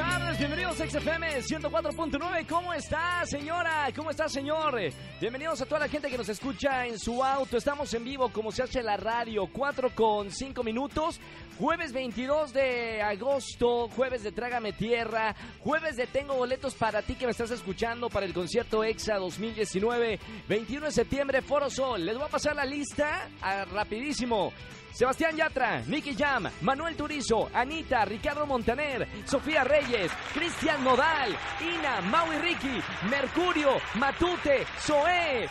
Tardes, bienvenidos a XFM 104.9. ¿Cómo está, señora? ¿Cómo está, señor? Bienvenidos a toda la gente que nos escucha en su auto. Estamos en vivo, como se hace la radio, 4 con 5 minutos. Jueves 22 de agosto, jueves de Trágame Tierra, jueves de Tengo boletos para ti que me estás escuchando para el concierto EXA 2019, 21 de septiembre, Foro Sol. Les voy a pasar la lista ah, rapidísimo. Sebastián Yatra, Nicky Jam, Manuel Turizo, Anita, Ricardo Montaner, Sofía Reyes, Cristian Nodal, Ina, Maui Ricky, Mercurio, Matute, Zoé.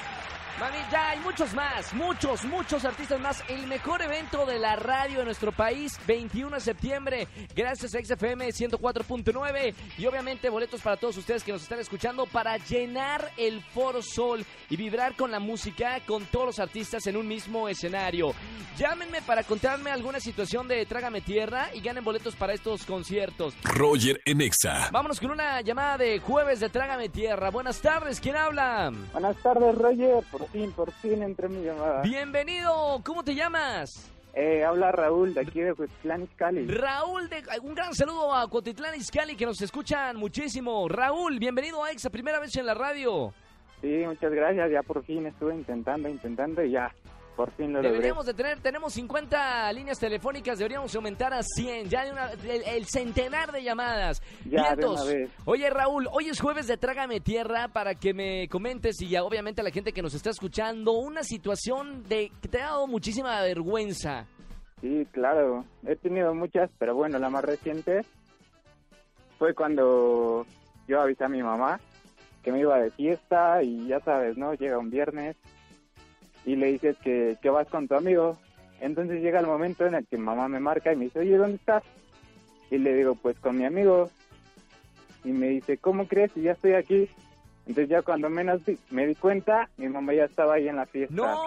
Mami, ya hay muchos más, muchos, muchos artistas más. El mejor evento de la radio de nuestro país, 21 de septiembre, gracias a XFM 104.9 y obviamente boletos para todos ustedes que nos están escuchando para llenar el Foro Sol y vibrar con la música con todos los artistas en un mismo escenario. Llámenme para contarme alguna situación de Trágame Tierra y ganen boletos para estos conciertos. Roger en Exa. Vámonos con una llamada de jueves de Trágame Tierra. Buenas tardes, ¿quién habla? Buenas tardes, Roger. Por fin, por fin entré mi llamada. Bienvenido, ¿cómo te llamas? Eh, habla Raúl de aquí de Huitlán, Cali. Raúl, de, un gran saludo a Cotitlán Izcalli que nos escuchan muchísimo. Raúl, bienvenido a EXA, primera vez en la radio. Sí, muchas gracias. Ya por fin estuve intentando, intentando y ya, por fin lo logré. Deberíamos de tener, tenemos 50 líneas telefónicas, deberíamos aumentar a 100, ya de una, el, el centenar de llamadas. Ya, de una vez. Oye Raúl, hoy es jueves de Trágame Tierra para que me comentes y ya obviamente a la gente que nos está escuchando una situación de que te ha dado muchísima vergüenza. Sí, claro. He tenido muchas, pero bueno, la más reciente fue cuando yo avisé a mi mamá que me iba de fiesta y ya sabes, ¿no? Llega un viernes y le dices que, que vas con tu amigo. Entonces llega el momento en el que mamá me marca y me dice, oye, ¿dónde estás? Y le digo, pues con mi amigo. Y me dice, ¿cómo crees? Y ya estoy aquí. Entonces ya cuando menos me di cuenta, mi mamá ya estaba ahí en la fiesta. No,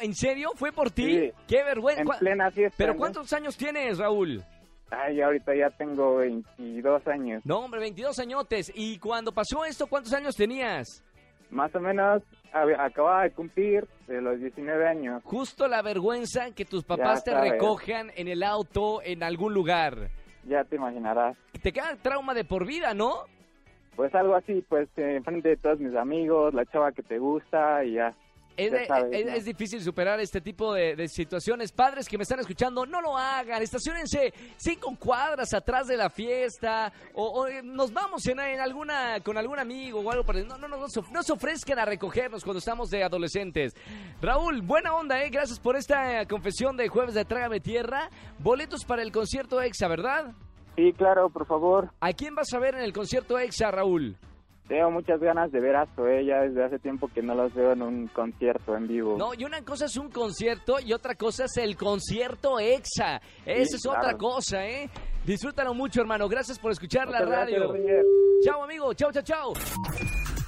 ¿en serio? ¿Fue por ti? Sí. Qué vergüenza. En ¿Cuá- plena fiesta. ¿Pero ¿no? cuántos años tienes, Raúl? Ay, ahorita ya tengo 22 años. No, hombre, 22 añotes. ¿Y cuando pasó esto, cuántos años tenías? Más o menos acababa de cumplir de los 19 años. Justo la vergüenza que tus papás Ya te sabes. recojan en el auto en algún lugar. Ya te imaginarás. Te queda trauma de por vida, ¿no? Pues algo así, pues eh, enfrente de todos mis amigos, la chava que te gusta y ya. Es, sabes, es- ¿no? es difícil superar este tipo de, de situaciones. Padres que me están escuchando, no lo hagan. Estacionense cinco cuadras atrás de la fiesta o, o, eh, nos vamos en, en alguna con algún amigo o algo. el- No, no, no, no, se of- no se ofrezcan a recogernos cuando estamos de adolescentes. Raúl, buena onda, ¿eh? Gracias por esta eh, confesión de jueves de Trágame Tierra. Boletos para el concierto EXA, ¿verdad? Sí, claro, por favor. ¿A quién vas a ver en el concierto EXA, Raúl? Tengo muchas ganas de ver a Zoe, ya desde hace tiempo que no los veo en un concierto en vivo. No, y una cosa es un concierto y otra cosa es el concierto EXA. Esa Sí, es otra cosa, ¿eh? Disfrútalo mucho, hermano. Gracias por escuchar la Muchas gracias, radio. Roger. Chao, amigo. Chao, chao, chao.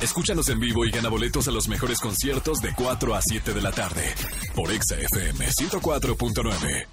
Escúchanos en vivo y gana boletos a los mejores conciertos de 4 a 7 de la tarde por Exa FM 104.9.